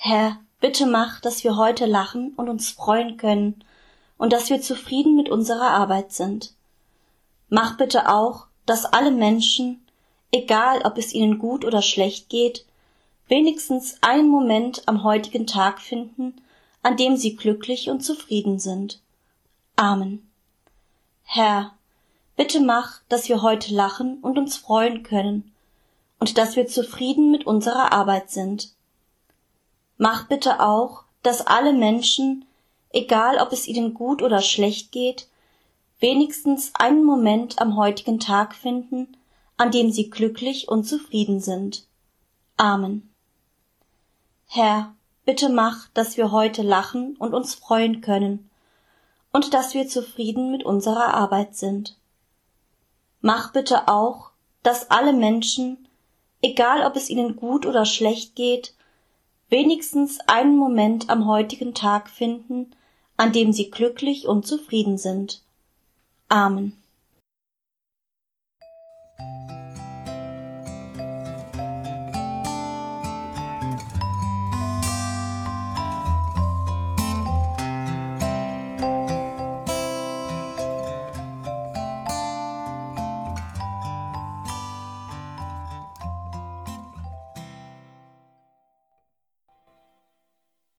Herr, bitte mach, dass wir heute lachen und uns freuen können und dass wir zufrieden mit unserer Arbeit sind. Mach bitte auch, dass alle Menschen, egal ob es ihnen gut oder schlecht geht, wenigstens einen Moment am heutigen Tag finden, an dem sie glücklich und zufrieden sind. Amen. Herr, bitte mach, dass wir heute lachen und uns freuen können und dass wir zufrieden mit unserer Arbeit sind. Mach bitte auch, dass alle Menschen, egal ob es ihnen gut oder schlecht geht, wenigstens einen Moment am heutigen Tag finden, an dem sie glücklich und zufrieden sind. Amen. Herr, bitte mach, dass wir heute lachen und uns freuen können und dass wir zufrieden mit unserer Arbeit sind. Mach bitte auch, dass alle Menschen, egal ob es ihnen gut oder schlecht geht, wenigstens einen Moment am heutigen Tag finden, an dem sie glücklich und zufrieden sind. Amen.